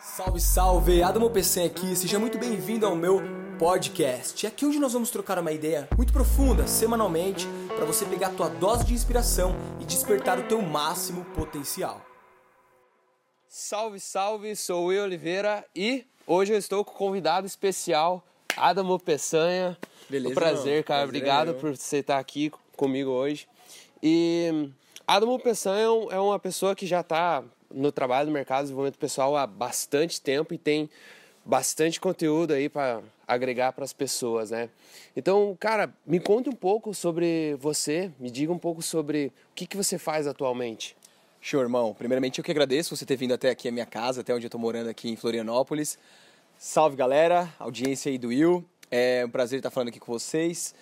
Salve, salve! Adamo PC aqui, seja muito bem-vindo ao meu podcast. É aqui onde nós vamos trocar uma ideia muito profunda, semanalmente, para você pegar a tua dose de inspiração e despertar o teu máximo potencial. Salve, salve! Sou o Will Oliveira e hoje eu estou com um convidado especial, Adamo Peçanha. Beleza, Um prazer, irmão. cara. Prazer, Obrigado meu. por você estar aqui comigo hoje. E Adamo Peçanha é é uma pessoa que já está no trabalho do mercado de desenvolvimento pessoal há bastante tempo e tem bastante conteúdo aí para agregar para as pessoas, né? Então, cara, me conte um pouco sobre você, me diga um pouco sobre o que, que você faz atualmente. Show, irmão. Primeiramente, eu que agradeço você ter vindo até aqui a minha casa, até onde eu tô morando aqui em Florianópolis. Salve, galera, audiência aí do Will. É um prazer estar falando aqui com vocês.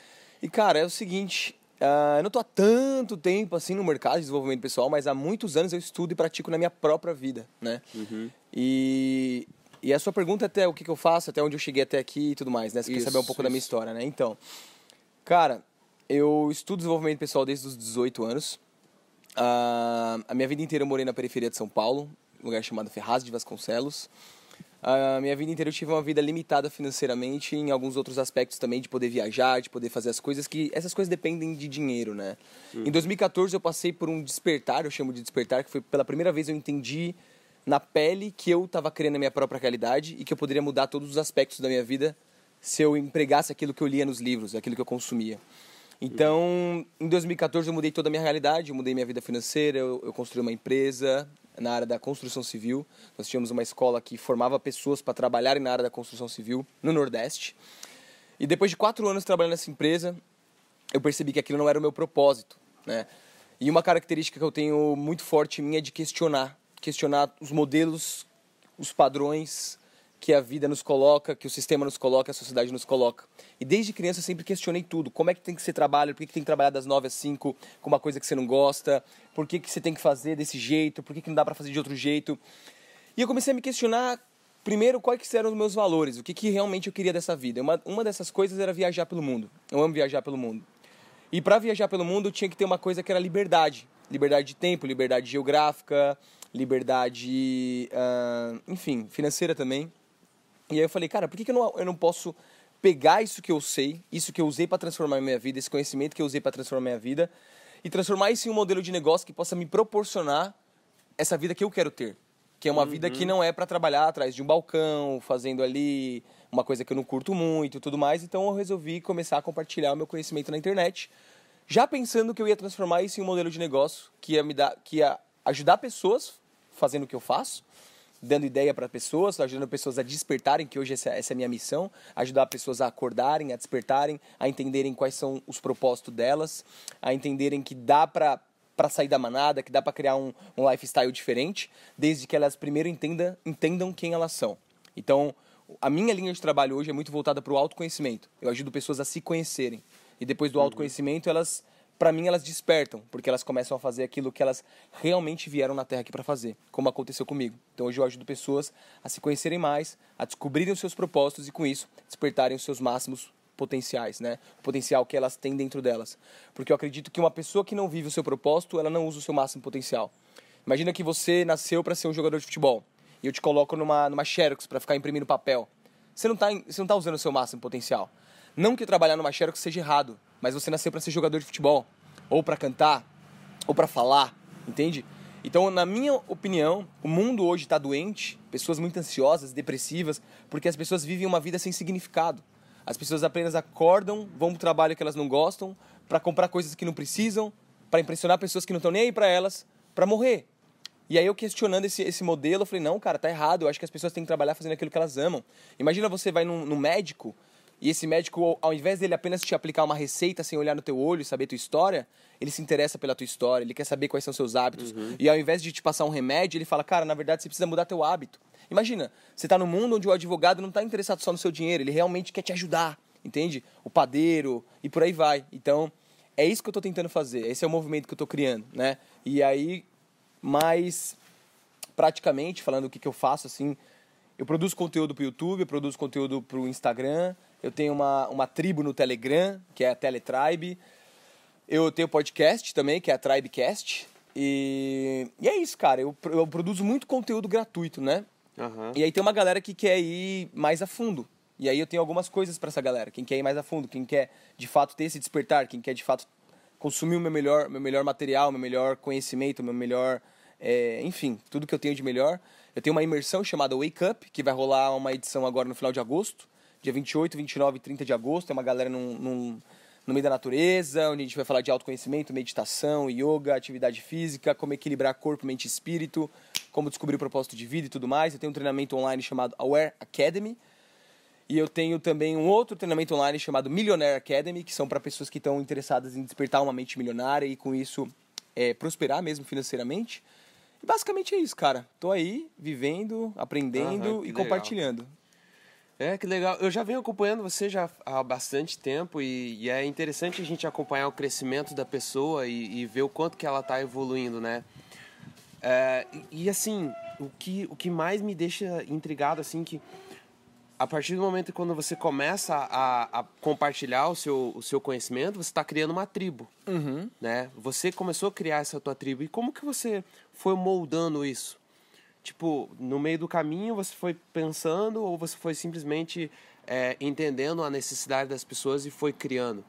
E, cara, é o seguinte, ah, eu não tô há tanto tempo assim no mercado de desenvolvimento pessoal, mas há muitos anos eu estudo e pratico na minha própria vida, né? E, e a sua pergunta é até o que, que eu faço, até onde eu cheguei até aqui e tudo mais, né? Você quer Isso, saber um pouco da minha isso. história, né? Então, cara, eu estudo desenvolvimento pessoal desde os 18 anos. Ah, a minha vida inteira eu morei na periferia de São Paulo, um lugar chamado Ferraz de Vasconcelos. A minha vida inteira eu tive uma vida limitada financeiramente em alguns outros aspectos também, de poder viajar, de poder fazer as coisas que... Essas coisas dependem de dinheiro, né? Em 2014 eu passei por um despertar, eu chamo de despertar, que foi pela primeira vez eu entendi na pele que eu estava criando a minha própria realidade e que eu poderia mudar todos os aspectos da minha vida se eu empregasse aquilo que eu lia nos livros, aquilo que eu consumia. Então, em 2014 eu mudei toda a minha realidade, eu mudei minha vida financeira, eu, eu construí uma empresa na área da construção civil. Nós tínhamos uma escola que formava pessoas para trabalharem na área da construção civil no Nordeste. E depois de quatro anos trabalhando nessa empresa, eu percebi que aquilo não era o meu propósito, né? E uma característica que eu tenho muito forte em mim é de questionar, questionar os modelos, os padrões que a vida nos coloca, que o sistema nos coloca, a sociedade nos coloca. E desde criança eu sempre questionei tudo. Como é que tem que ser trabalho? Por que, que tem que trabalhar das 9 às 5 com uma coisa que você não gosta? Por que, que você tem que fazer desse jeito? Por que, que não dá para fazer de outro jeito? E eu comecei a me questionar, primeiro, quais eram os meus valores, o que, que realmente eu queria dessa vida. Uma, uma dessas coisas era viajar pelo mundo. Eu amo viajar pelo mundo. E para viajar pelo mundo tinha que ter uma coisa que era liberdade. Liberdade de tempo, liberdade geográfica, liberdade, ah, enfim, financeira também. E aí eu falei, cara, por que, que eu, não, eu não posso pegar isso que eu sei, isso que eu usei para transformar a minha vida, esse conhecimento que eu usei para transformar a minha vida, e transformar isso em um modelo de negócio que possa me proporcionar essa vida que eu quero ter. Que é uma vida que não é para trabalhar atrás de um balcão, fazendo ali uma coisa que eu não curto muito e tudo mais. Então eu resolvi começar a compartilhar o meu conhecimento na internet, já pensando que eu ia transformar isso em um modelo de negócio que ia me dar, que ia ajudar pessoas fazendo o que eu faço, dando ideia para pessoas, ajudando pessoas a despertarem, que hoje essa, essa é a minha missão, ajudar pessoas a acordarem, a despertarem, a entenderem quais são os propósitos delas, a entenderem que dá para para sair da manada, que dá para criar um, um lifestyle diferente, desde que elas primeiro entenda, entendam quem elas são. Então, a minha linha de trabalho hoje é muito voltada para o autoconhecimento. Eu ajudo pessoas a se conhecerem. E depois do autoconhecimento, elas, para mim, elas despertam, porque elas começam a fazer aquilo que elas realmente vieram na Terra aqui para fazer, como aconteceu comigo. Então, hoje eu ajudo pessoas a se conhecerem mais, a descobrirem os seus propósitos e, com isso, despertarem os seus máximos potenciais, né? O potencial que elas têm dentro delas. Porque eu acredito que uma pessoa que não vive o seu propósito, ela não usa o seu máximo potencial. Imagina que você nasceu para ser um jogador de futebol e eu te coloco numa numa Xerox para ficar imprimindo papel. Você não tá em- você não tá usando o seu máximo potencial. Não que trabalhar numa Xerox seja errado, mas você nasceu para ser jogador de futebol ou para cantar ou para falar, entende? Então, na minha opinião, o mundo hoje está doente, pessoas muito ansiosas, depressivas, porque as pessoas vivem uma vida sem significado. As pessoas apenas acordam, vão pro trabalho que elas não gostam, para comprar coisas que não precisam, para impressionar pessoas que não estão nem aí para elas, para morrer. E aí eu questionando esse, esse modelo, eu falei, não, cara, tá errado. Eu acho que as pessoas têm que trabalhar fazendo aquilo que elas amam. Imagina você vai num, num médico e esse médico, ao invés dele apenas te aplicar uma receita sem olhar no teu olho e saber tua história, ele se interessa pela tua história, ele quer saber quais são seus hábitos. E ao invés de te passar um remédio, ele fala, cara, na verdade você precisa mudar teu hábito. Imagina, você tá num mundo onde o advogado não tá interessado só no seu dinheiro, ele realmente quer te ajudar, entende? O padeiro e por aí vai. Então, é isso que eu tô tentando fazer, esse é o movimento que eu tô criando, né? E aí, mais praticamente, falando o que, que eu faço, assim, eu produzo conteúdo pro YouTube, eu produzo conteúdo pro Instagram, eu tenho uma, uma tribo no Telegram, que é a Teletribe, eu tenho podcast também, que é a Tribecast, e, e é isso, cara, eu, eu produzo muito conteúdo gratuito, né? Aham. E aí tem uma galera que quer ir mais a fundo. E aí eu tenho algumas coisas pra essa galera. Quem quer ir mais a fundo, quem quer de fato ter esse despertar, quem quer de fato consumir o meu melhor, meu melhor material, meu melhor conhecimento, meu melhor, é, enfim, tudo que eu tenho de melhor. Eu tenho uma imersão chamada Wake Up, que vai rolar uma edição agora no final de agosto, dia 28, 29 e 30 de agosto. Tem uma galera num, num- no meio da natureza, onde a gente vai falar de autoconhecimento, meditação, yoga, atividade física, como equilibrar corpo, mente e espírito, como descobrir o propósito de vida e tudo mais. Eu tenho um treinamento online chamado Aware Academy, e eu tenho também um outro treinamento online chamado Millionaire Academy, que são para pessoas que estão interessadas em despertar uma mente milionária e com isso é, prosperar mesmo financeiramente. E basicamente é isso, cara. Tô aí, vivendo, aprendendo que e legal. compartilhando. É, que legal. Eu já venho acompanhando você já há bastante tempo e, e é interessante a gente acompanhar o crescimento da pessoa e, e ver o quanto que ela está evoluindo, né? É, e, assim, o que, o que mais me deixa intrigado, assim, que a partir do momento quando você começa a, a compartilhar o seu, o seu conhecimento, você está criando uma tribo, Uhum. né? Você começou a criar essa tua tribo e como que você foi moldando isso? Tipo, no meio do caminho você foi pensando ou você foi simplesmente é, entendendo a necessidade das pessoas e foi criando?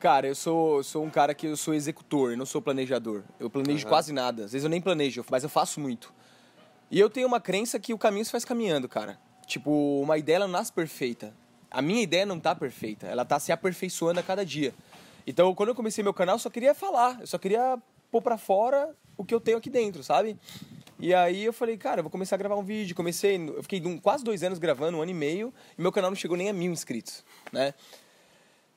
Cara, eu sou, sou um cara que eu sou executor, eu não sou planejador. Eu planejo Aham. quase nada. Às vezes eu nem planejo, mas eu faço muito. E eu tenho uma crença que o caminho se faz caminhando, cara. Tipo, uma ideia não nasce perfeita. A minha ideia não tá perfeita, ela tá se aperfeiçoando a cada dia. Então, quando eu comecei meu canal, eu só queria falar, eu só queria pôr pra fora o que eu tenho aqui dentro, sabe? E aí eu falei, cara, eu vou começar a gravar um vídeo. Comecei, eu fiquei quase dois anos gravando, um ano e meio, e meu canal não chegou nem a mil inscritos, né?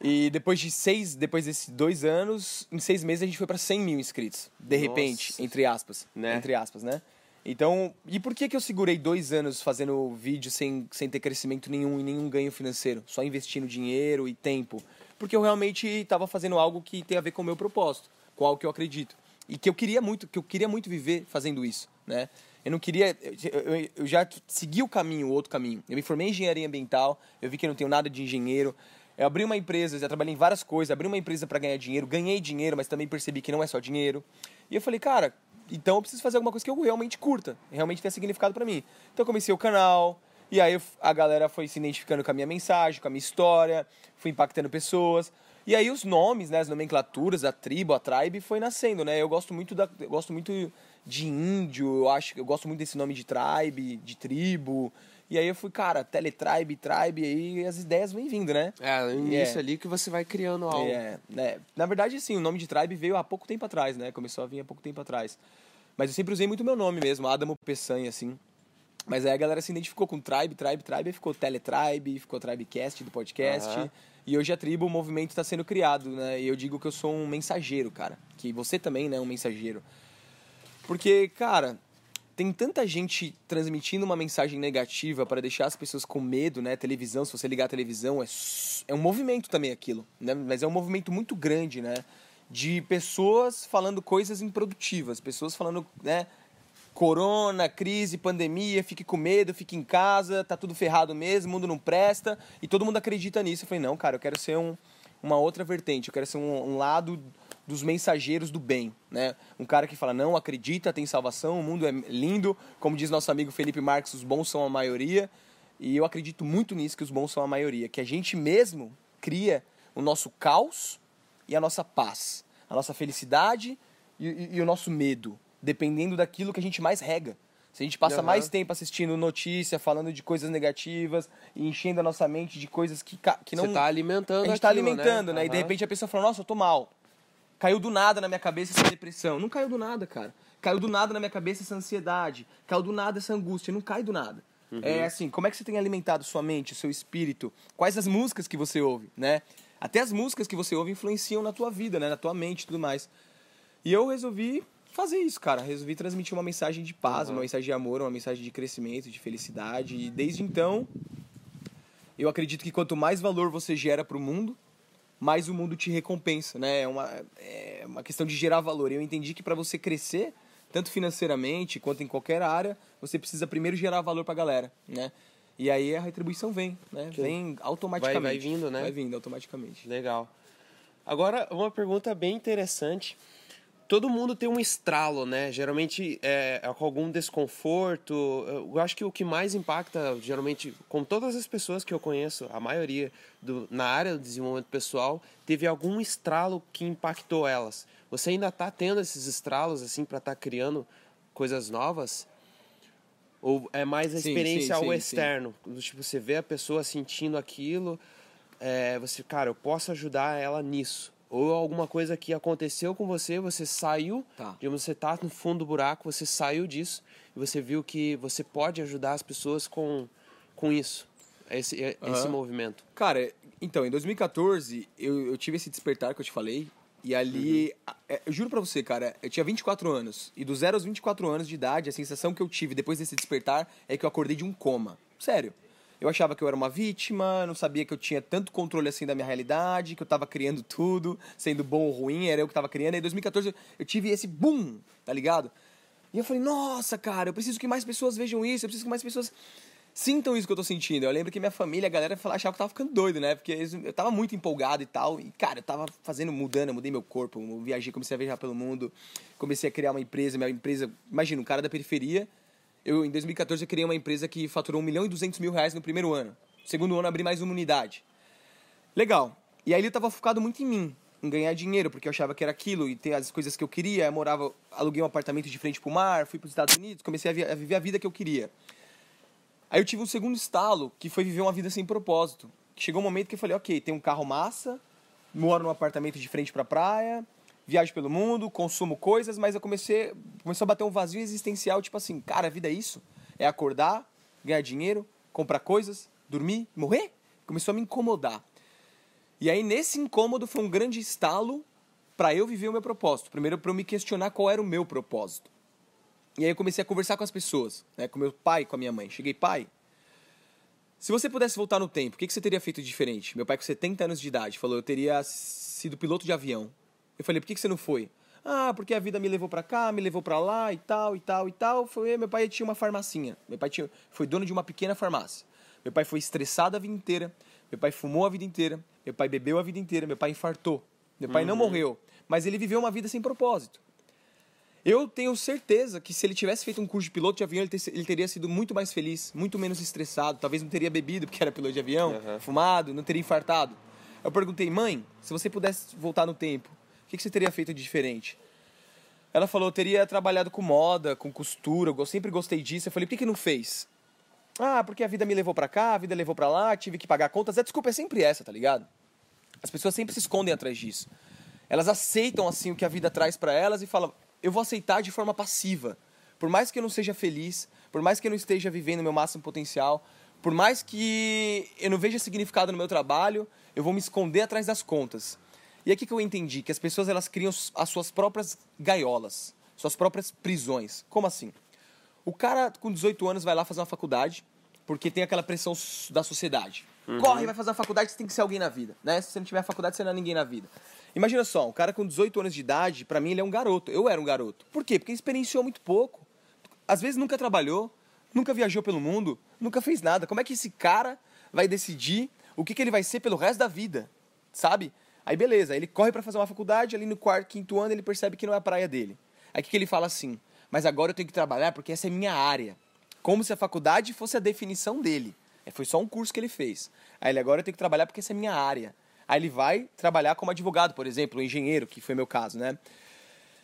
E depois de seis, depois desses dois anos, em seis meses a gente foi pra 100 mil inscritos. De Nossa. repente, entre aspas. Né? Entre aspas, né? Então, e por que que eu segurei dois anos fazendo vídeo sem, sem ter crescimento nenhum e nenhum ganho financeiro? Só investindo dinheiro e tempo? Porque eu realmente estava fazendo algo que tem a ver com o meu propósito, com algo que eu acredito. E que eu queria muito, que eu queria muito viver fazendo isso, né? Eu não queria, eu, eu- já segui o caminho, o outro caminho. Eu me formei em engenharia ambiental, eu vi que eu não tenho nada de engenheiro. Eu abri uma empresa, já trabalhei em várias coisas, abri uma empresa para ganhar dinheiro, ganhei dinheiro, mas também percebi que não é só dinheiro. E eu falei, cara, então eu preciso fazer alguma coisa que eu realmente curta, realmente tenha significado para mim. Então eu comecei o canal, e aí a galera foi se identificando com a minha mensagem, com a minha história, fui impactando pessoas. E aí os nomes, né, as nomenclaturas, a tribo, a tribe foi nascendo, né? Eu gosto muito da eu gosto muito de índio, eu acho, eu gosto muito desse nome de tribe, de tribo. E aí eu fui, cara, teletribe, tribe, aí as ideias vêm vindo, né? É, no início É. ali que você vai criando algo. É, né? Na verdade, sim, o nome de tribe veio há pouco tempo atrás, né? Começou a vir há pouco tempo atrás. Mas eu sempre usei muito meu nome mesmo, Adamo Peçanha, assim. Mas aí a galera se identificou com Tribe, Tribe, Tribe, aí ficou Teletribe, ficou Tribecast do podcast. Aham. E hoje a tribo, o movimento está sendo criado, né? E eu digo que eu sou um mensageiro, cara. Que você também, né, é um mensageiro. Porque, cara, tem tanta gente transmitindo uma mensagem negativa para deixar as pessoas com medo, né? Televisão, se você ligar a televisão, é, é um movimento também aquilo, né? Mas é um movimento muito grande, né? De pessoas falando coisas improdutivas, pessoas falando, né? Corona, crise, pandemia, fique com medo, fique em casa, tá tudo ferrado mesmo, o mundo não presta, e todo mundo acredita nisso. Eu falei, não, cara, eu quero ser um, uma outra vertente, eu quero ser um, um lado dos mensageiros do bem, né? Um cara que fala, não, acredita, tem salvação, o mundo é lindo, como diz nosso amigo Felipe Marques, os bons são a maioria, e eu acredito muito nisso, que os bons são a maioria, que a gente mesmo cria o nosso caos e a nossa paz, a nossa felicidade e, e- e o nosso medo, dependendo daquilo que a gente mais rega. Se a gente passa Aham. mais tempo assistindo notícia, falando de coisas negativas e enchendo a nossa mente de coisas que, que não. Você tá alimentando a gente tá aquilo, alimentando, né? E de repente a pessoa fala, nossa, eu tô mal. Caiu do nada na minha cabeça essa depressão. Não caiu do nada, cara. Caiu do nada na minha cabeça essa ansiedade. Caiu do nada essa angústia. Não cai do nada. É assim, como é que você tem alimentado sua mente, seu espírito? Quais as músicas que você ouve, né? Até as músicas que você ouve influenciam na tua vida, né? Na tua mente e tudo mais. E eu resolvi fazer isso, cara. Resolvi transmitir uma mensagem de paz, Uhum. uma mensagem de amor, uma mensagem de crescimento, de felicidade. E desde então, eu acredito que quanto mais valor você gera para o mundo, mais o mundo te recompensa, né? É uma, é uma questão de gerar valor. Eu entendi que para você crescer, tanto financeiramente quanto em qualquer área, você precisa primeiro gerar valor para a galera, né? E aí a retribuição vem, né? Vem automaticamente. Vai- vai vindo, né? Vai vindo automaticamente. Legal. Agora, uma pergunta bem interessante. Todo mundo tem um estralo, né? Geralmente é, é, com algum desconforto. Eu acho que o que mais impacta, geralmente, com todas as pessoas que eu conheço, a maioria do, na área do desenvolvimento pessoal, teve algum estralo que impactou elas. Você ainda está tendo esses estralos assim para estar tá criando coisas novas? Ou é mais a experiência sim, sim, ao sim, externo? Tipo, você vê a pessoa sentindo aquilo, é, você, cara, eu posso ajudar ela nisso ou alguma coisa que aconteceu com você, você saiu, tá. digamos, você tá no fundo do buraco, você saiu disso e você viu que você pode ajudar as pessoas com, com isso, esse, uhum. esse movimento. Cara, então, em 2014, eu, eu tive esse despertar que eu te falei, e ali, uhum. É, eu juro pra você, cara, eu tinha 24 anos, e dos 0 aos 24 anos de idade, a sensação que eu tive depois desse despertar é que eu acordei de um coma. Sério. Eu achava que eu era uma vítima, não sabia que eu tinha tanto controle assim da minha realidade, que eu estava criando tudo, sendo bom ou ruim, era eu que estava criando. E em 2014 eu tive esse boom, tá ligado? E eu falei, nossa, cara, eu preciso que mais pessoas vejam isso, eu preciso que mais pessoas sintam isso que eu tô sentindo. Eu lembro que minha família, a galera achava que eu tava ficando doido, né? Porque eu tava muito empolgado e tal. E, cara, eu tava fazendo, mudando, eu mudei meu corpo, eu viajei, comecei a viajar pelo mundo, comecei a criar uma empresa, minha empresa. Imagina, um cara da periferia eu, em 2014, eu criei uma empresa que faturou 1 milhão e 200 mil reais no primeiro ano. Segundo ano, abri mais uma unidade. Legal. E aí ele estava focado muito em mim, em ganhar dinheiro, porque eu achava que era aquilo e ter as coisas que eu queria. Eu morava, aluguei um apartamento de frente pro mar, fui para os Estados Unidos, comecei a, vi a, viver a vida que eu queria. Aí eu tive um segundo estalo, que foi viver uma vida sem propósito. Chegou um momento que eu falei, ok, tem um carro massa, moro num apartamento de frente pra praia, viajo pelo mundo, consumo coisas, mas eu comecei, começou a bater um vazio existencial, tipo assim, cara, a vida é isso? É acordar, ganhar dinheiro, comprar coisas, dormir, morrer? Começou a me incomodar. E aí nesse incômodo foi um grande estalo para eu viver o meu propósito. Primeiro para eu me questionar qual era o meu propósito. E aí eu comecei a conversar com as pessoas, né, com meu pai, com a minha mãe. Cheguei, pai, se você pudesse voltar no tempo, o que, que você teria feito diferente? Meu pai com 70 anos de idade falou, eu teria sido piloto de avião. Eu falei, por que, que você não foi? Ah, porque a vida me levou para cá, me levou para lá e tal, e tal, e tal. Foi, meu pai tinha uma farmacinha. Meu pai tinha, foi dono de uma pequena farmácia. Meu pai foi estressado a vida inteira. Meu pai fumou a vida inteira. Meu pai bebeu a vida inteira. Meu pai infartou. Meu pai uhum. não morreu. Mas ele viveu uma vida sem propósito. Eu tenho certeza que se ele tivesse feito um curso de piloto de avião, ele, ter, ele teria sido muito mais feliz, muito menos estressado. Talvez não teria bebido porque era piloto de avião, uhum. fumado, não teria infartado. Eu perguntei, mãe, se você pudesse voltar no tempo, que, que você teria feito de diferente? Ela falou, eu teria trabalhado com moda, com costura, eu sempre gostei disso. Eu falei, por que, que não fez? Ah, porque a vida me levou para cá, a vida levou para lá, tive que pagar contas. A desculpa é sempre essa, tá ligado? As pessoas sempre se escondem atrás disso. Elas aceitam assim o que a vida traz para elas e falam, eu vou aceitar de forma passiva. Por mais que eu não seja feliz, por mais que eu não esteja vivendo meu máximo potencial, por mais que eu não veja significado no meu trabalho, eu vou me esconder atrás das contas. E aqui que eu entendi que as pessoas elas criam as suas próprias gaiolas, suas próprias prisões. Como assim? O cara com 18 anos vai lá fazer uma faculdade porque tem aquela pressão da sociedade. Uhum. Corre, vai fazer uma faculdade, você tem que ser alguém na vida, né? Se você não tiver faculdade, você não é ninguém na vida. Imagina só, um cara com 18 anos de idade, para mim ele é um garoto. Eu era um garoto. Por quê? Porque ele experienciou muito pouco. Às vezes nunca trabalhou, nunca viajou pelo mundo, nunca fez nada. Como é que esse cara vai decidir o que, que ele vai ser pelo resto da vida? Sabe? Aí beleza, ele corre para fazer uma faculdade, ali no quarto, quinto ano ele percebe que não é a praia dele. Aí o que, ele fala assim? Mas agora eu tenho que trabalhar porque essa é minha área. Como se a faculdade fosse a definição dele. É, foi só um curso que ele fez. Aí ele agora eu tenho que trabalhar porque essa é minha área. Aí ele vai trabalhar como advogado, por exemplo, engenheiro, que foi meu caso, né?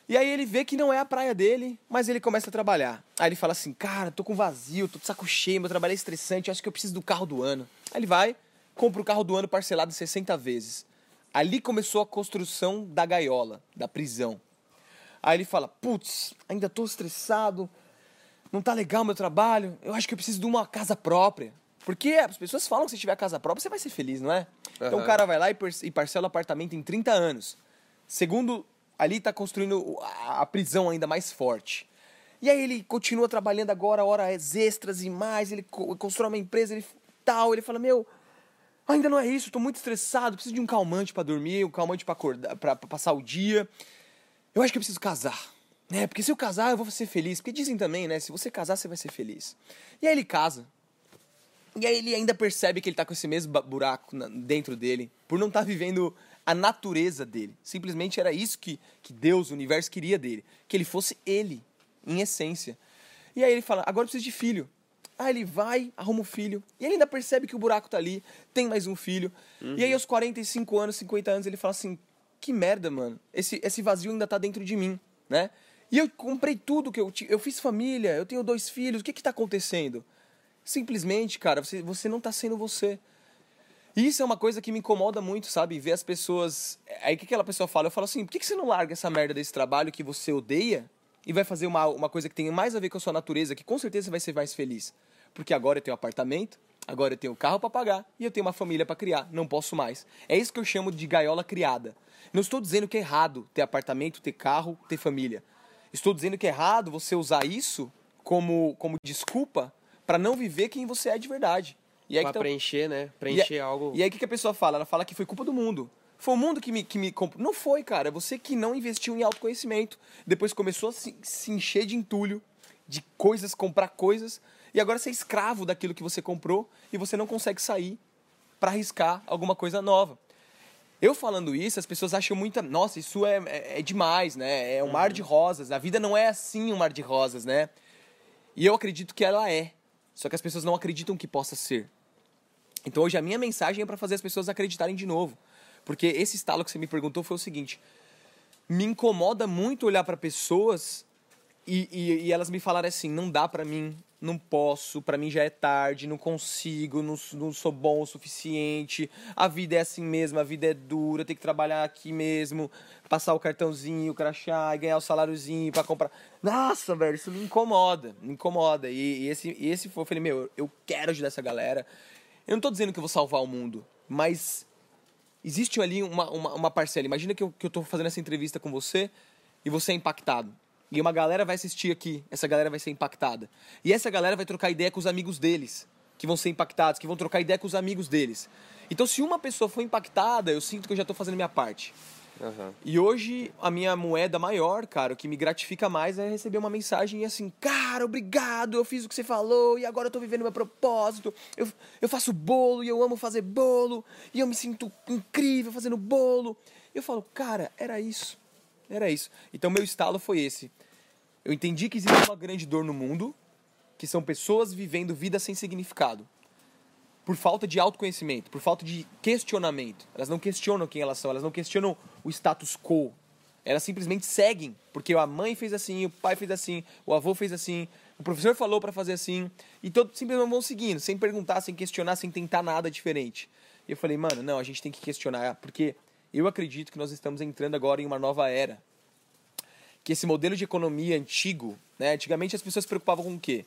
E aí ele vê que não é a praia dele, mas ele começa a trabalhar. Aí ele fala assim, cara, tô com vazio, tô de saco cheio, meu trabalho é estressante, acho que eu preciso do carro do ano. Aí ele vai, compra o carro do ano parcelado 60 vezes. Ali começou a construção da gaiola, da prisão. Aí ele fala: Putz, ainda estou estressado, não tá legal meu trabalho, eu acho que eu preciso de uma casa própria. Porque as pessoas falam que se tiver casa própria você vai ser feliz, não é? Uhum. Então o cara vai lá e parcela o apartamento em 30 anos. Segundo, ali está construindo a prisão ainda mais forte. E aí ele continua trabalhando agora horas extras e mais, ele constrói uma empresa, ele tal, ele fala: Meu, Ainda não é isso, estou muito estressado, preciso de um calmante para dormir, um calmante para acordar, para passar o dia. Eu acho que eu preciso casar. Né? Porque se eu casar, eu vou ser feliz. Porque dizem também, né? Se você casar, você vai ser feliz. E aí ele casa. E aí ele ainda percebe que ele tá com esse mesmo buraco dentro dele, por não estar tá vivendo a natureza dele. Simplesmente era isso que, que Deus, o universo, queria dele. Que ele fosse ele, em essência. E aí ele fala: agora eu preciso de filho. Aí ele vai, arruma um filho. E ele ainda percebe que o buraco tá ali, tem mais um filho. Uhum. E aí, aos 45 anos, 50 anos, ele fala assim: que merda, mano. Esse, esse vazio ainda tá dentro de mim, né? E eu comprei tudo que eu tinha. Eu fiz família, eu tenho dois filhos, o que que tá acontecendo? Simplesmente, cara, você, você não tá sendo você. Isso é uma coisa que me incomoda muito, sabe? Ver as pessoas. Aí o que aquela pessoa fala? Eu falo assim: por que, que você não larga essa merda desse trabalho que você odeia e vai fazer uma, uma coisa que tem mais a ver com a sua natureza, que com certeza você vai ser mais feliz? Porque agora eu tenho apartamento, agora eu tenho carro para pagar e eu tenho uma família para criar, não posso mais. É isso que eu chamo de gaiola criada. Não estou dizendo que é errado ter apartamento, ter carro, ter família. Estou dizendo que é errado você usar isso como, como desculpa para não viver quem você é de verdade. E aí pra tá... preencher, né? Preencher e, algo. E aí o que, que a pessoa fala? Ela fala que foi culpa do mundo. Foi o mundo que me, que me comprou. Não foi, cara. Você que não investiu em autoconhecimento. Depois começou a se, se encher de entulho, de coisas, comprar coisas. E agora você é escravo daquilo que você comprou e você não consegue sair para arriscar alguma coisa nova. Eu falando isso, as pessoas acham muita. Nossa, isso é, é, é demais, né? É um uhum. mar de rosas. A vida não é assim um mar de rosas, né? E eu acredito que ela é. Só que as pessoas não acreditam que possa ser. Então hoje a minha mensagem é para fazer as pessoas acreditarem de novo. Porque esse estalo que você me perguntou foi o seguinte: me incomoda muito olhar para pessoas e, e, e, elas me falarem assim: não dá para mim, não posso, para mim já é tarde, não consigo, não, não sou bom o suficiente, a vida é assim mesmo, a vida é dura, tem que trabalhar aqui mesmo, passar o cartãozinho, o crachá ganhar o saláriozinho para comprar. Nossa, velho, isso me incomoda, me incomoda. E, e esse, esse foi, eu falei, meu, eu quero ajudar essa galera. Eu não tô dizendo que eu vou salvar o mundo, mas existe ali uma, uma, uma parcela. Imagina que eu, que eu tô fazendo essa entrevista com você e você é impactado. E uma galera vai assistir aqui, essa galera vai ser impactada. E essa galera vai trocar ideia com os amigos deles, que vão ser impactados, que vão trocar ideia com os amigos deles. Então, se uma pessoa for impactada, eu sinto que eu já estou fazendo minha parte. Uhum. E hoje, a minha moeda maior, cara, o que me gratifica mais é receber uma mensagem assim, cara, obrigado, eu fiz o que você falou e agora eu tô vivendo meu propósito. Eu, eu faço bolo e eu amo fazer bolo e eu me sinto incrível fazendo bolo. Eu falo, cara, era isso. Era isso. Então, meu estalo foi esse. Eu entendi que existe uma grande dor no mundo, que são pessoas vivendo vida sem significado. Por falta de autoconhecimento, por falta de questionamento. Elas não questionam quem elas são, elas não questionam o status quo. Elas simplesmente seguem, porque a mãe fez assim, o pai fez assim, o avô fez assim, o professor falou para fazer assim, e todos simplesmente vão seguindo, sem perguntar, sem questionar, sem tentar nada diferente. E eu falei, mano, não, a gente tem que questionar, porque eu acredito que nós estamos entrando agora em uma nova era. Que esse modelo de economia antigo, né? Antigamente as pessoas se preocupavam com o quê?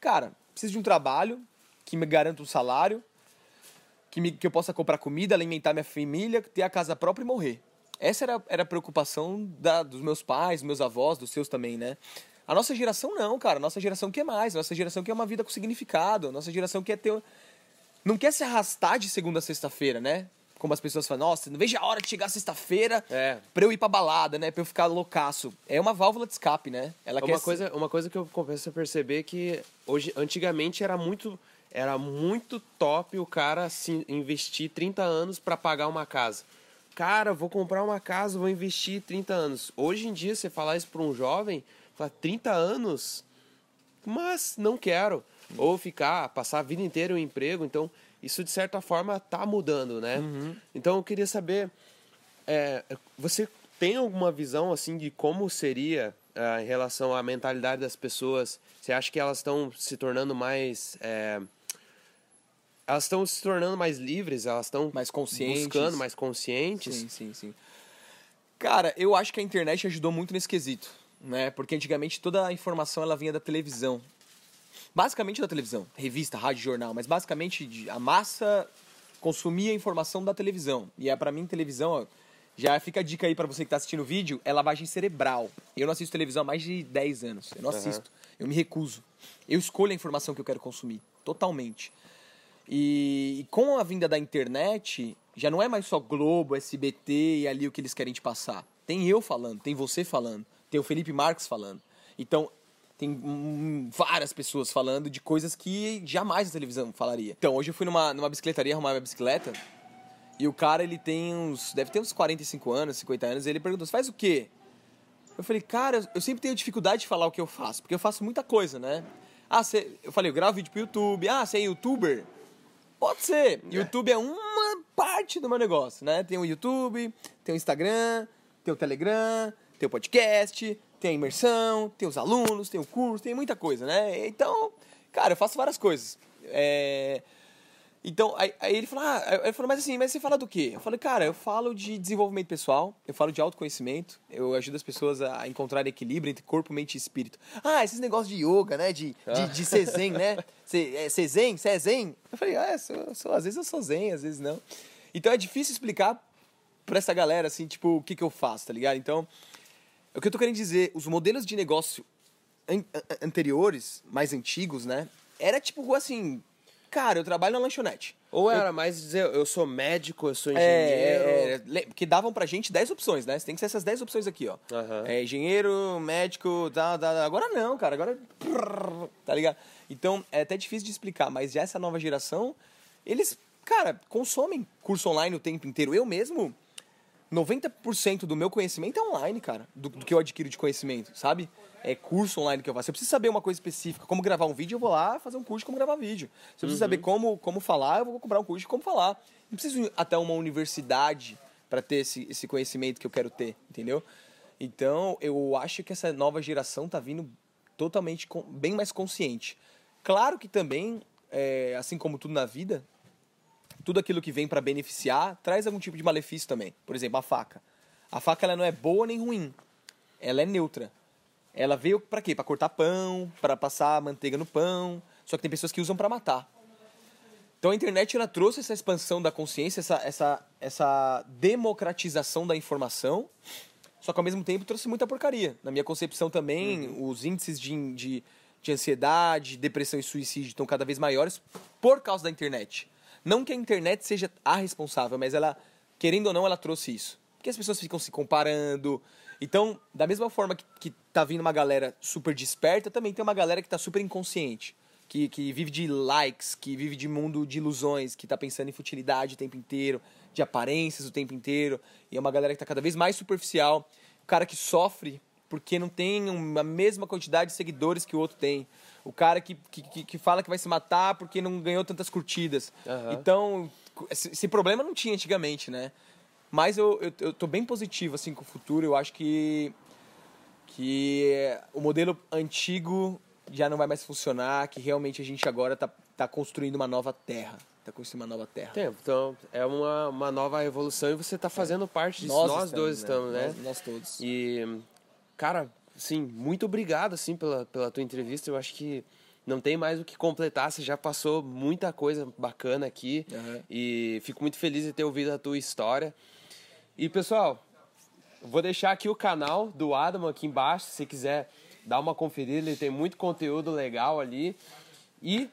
Cara, preciso de um trabalho que me garanta um salário, que, me, que eu possa comprar comida, alimentar minha família, ter a casa própria e morrer. Essa era, era a preocupação da, dos meus pais, dos meus avós, dos seus também, né? A nossa geração não, cara. A nossa geração quer mais. A nossa geração quer uma vida com significado. A nossa geração quer ter. Não quer se arrastar de segunda a sexta-feira, né? como as pessoas falam, nossa, não vejo a hora de chegar sexta-feira é. pra eu ir pra balada, né? Pra eu ficar loucaço. É uma válvula de escape, né? Ela uma, coisa, uma coisa que eu começo a perceber que hoje, antigamente era muito, era muito top o cara assim, investir 30 anos para pagar uma casa. Cara, vou comprar uma casa, vou investir 30 anos. Hoje em dia, você falar isso pra um jovem, fala 30 anos, mas não quero. Ou ficar, passar a vida inteira em um emprego, então isso de certa forma está mudando, né? Uhum. Então eu queria saber, é, você tem alguma visão assim de como seria é, em relação à mentalidade das pessoas? Você acha que elas estão se tornando mais é, elas estão se tornando mais livres, elas estão mais conscientes, buscando mais conscientes? Sim, sim, sim. Cara, eu acho que a internet ajudou muito nesse quesito, né? Porque antigamente toda a informação ela vinha da televisão basicamente da televisão, revista, rádio, jornal, mas basicamente a massa consumia informação da televisão. E é para mim televisão, ó, já fica a dica aí para você que tá assistindo o vídeo, é lavagem cerebral. Eu não assisto televisão há mais de 10 anos. Eu não assisto. Uhum. Eu me recuso. Eu escolho a informação que eu quero consumir, totalmente. E, e, com a vinda da internet, já não é mais só Globo, SBT e ali o que eles querem te passar. Tem eu falando, tem você falando, tem o Felipe Marques falando. Então, tem várias pessoas falando de coisas que jamais a televisão falaria. Então, hoje eu fui numa, numa bicicletaria arrumar minha bicicleta E o cara, ele tem uns. Deve ter uns 45 anos, 50 anos, e ele perguntou: Você faz o quê? Eu falei, cara, eu sempre tenho dificuldade de falar o que eu faço, porque eu faço muita coisa, né? Ah. Eu falei, eu gravo vídeo pro YouTube. Ah, você é youtuber? Pode ser. É. YouTube é uma parte do meu negócio, né? Tem o YouTube, tem o Instagram, tem o Telegram, tem o podcast, tem a imersão, tem os alunos, tem o curso, tem muita coisa, né? Então, cara, eu faço várias coisas. É... Então, aí, aí, ele falou, ah, ele falou, mas assim, mas você fala do quê? Eu falei, cara, eu falo de desenvolvimento pessoal, eu falo de autoconhecimento, eu ajudo as pessoas a encontrar equilíbrio entre corpo, mente e espírito. Ah, esses negócios de yoga, né? De, de, ah. de ser zen, né? Ser, é, ser zen? Você é zen? Eu falei, ah, sou, sou, às vezes eu sou zen, às vezes não. Então é difícil explicar pra essa galera, assim, tipo, o que, que eu faço, tá ligado? Então, o que eu tô querendo dizer, os modelos de negócio an anteriores, mais antigos, né? Era tipo assim, cara, eu trabalho na lanchonete. Ou era eu... mais dizer, eu sou médico, eu sou engenheiro. É, é, é, porque davam pra gente 10 opções, né? Você tem que ser essas 10 opções aqui, ó. Uhum. É engenheiro, médico, tá, tá, agora não, cara, agora. Tá ligado? Então, é até difícil de explicar, mas já essa nova geração, eles, cara, consomem curso online o tempo inteiro. Eu mesmo, 90% do meu conhecimento é online, cara, do, do, que eu adquiro de conhecimento, sabe? É curso online que eu faço. Se eu preciso saber uma coisa específica, como gravar um vídeo, eu vou lá fazer um curso de como gravar vídeo. Se eu preciso uhum. saber como, como falar, eu vou comprar um curso de como falar. Não preciso ir até uma universidade para ter esse, esse conhecimento que eu quero ter, entendeu? Então, eu acho que essa nova geração tá vindo totalmente com, bem mais consciente. Claro que também, é, assim como tudo na vida, tudo aquilo que vem para beneficiar traz algum tipo de malefício também. Por exemplo, a faca. A faca ela não é boa nem ruim. Ela é neutra. Ela veio para quê? Para cortar pão, para passar manteiga no pão. Só que tem pessoas que usam para matar. Então a internet ela trouxe essa expansão da consciência, essa, essa, essa democratização da informação. Só que ao mesmo tempo trouxe muita porcaria. Na minha concepção também, uhum. os índices de, de, de ansiedade, depressão e suicídio estão cada vez maiores por causa da internet. Não que a internet seja a responsável, mas ela, querendo ou não, ela trouxe isso. Porque as pessoas ficam se comparando. Então, da mesma forma que, que tá vindo uma galera super desperta, também tem uma galera que tá super inconsciente. Que, que vive de likes, que vive de mundo de ilusões, que tá pensando em futilidade o tempo inteiro, de aparências o tempo inteiro. E é uma galera que tá cada vez mais superficial. O cara que sofre porque não tem a mesma quantidade de seguidores que o outro tem. O cara que, que, que fala que vai se matar porque não ganhou tantas curtidas. Uhum. Então, esse, problema não tinha antigamente, né? Mas eu, eu, eu tô bem positivo assim com o futuro. Eu acho que, que o modelo antigo já não vai mais funcionar, que realmente a gente agora tá, tá construindo uma nova terra. Tá construindo uma nova terra. Tempo. Então, é uma, uma nova evolução e você tá fazendo parte disso. Nós, nós estamos, dois né? estamos, né? Nós, nós todos. E cara, sim, muito obrigado assim pela, pela tua entrevista. Eu acho que não tem mais o que completar, você já passou muita coisa bacana aqui uhum. e fico muito feliz de ter ouvido a tua história. E pessoal, vou deixar aqui o canal do Adam aqui embaixo, se quiser dar uma conferida, ele tem muito conteúdo legal ali. E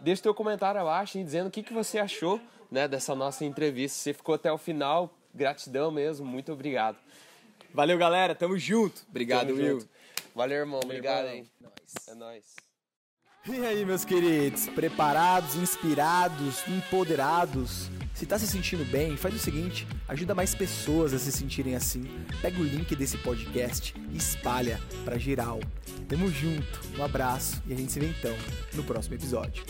deixa teu comentário abaixo hein, dizendo o que, que você achou né, dessa nossa entrevista. Se você ficou até o final, gratidão mesmo, muito obrigado. Valeu, galera. Tamo junto. Obrigado, Tamo Will. Junto. Valeu, irmão. Valeu, Obrigado, irmão. hein. É nóis. E aí, meus queridos? Preparados, inspirados, empoderados? Se tá se sentindo bem, faz o seguinte: ajuda mais pessoas a se sentirem assim. Pega o link desse podcast e espalha pra geral. Tamo junto, um abraço e a gente se vê então no próximo episódio.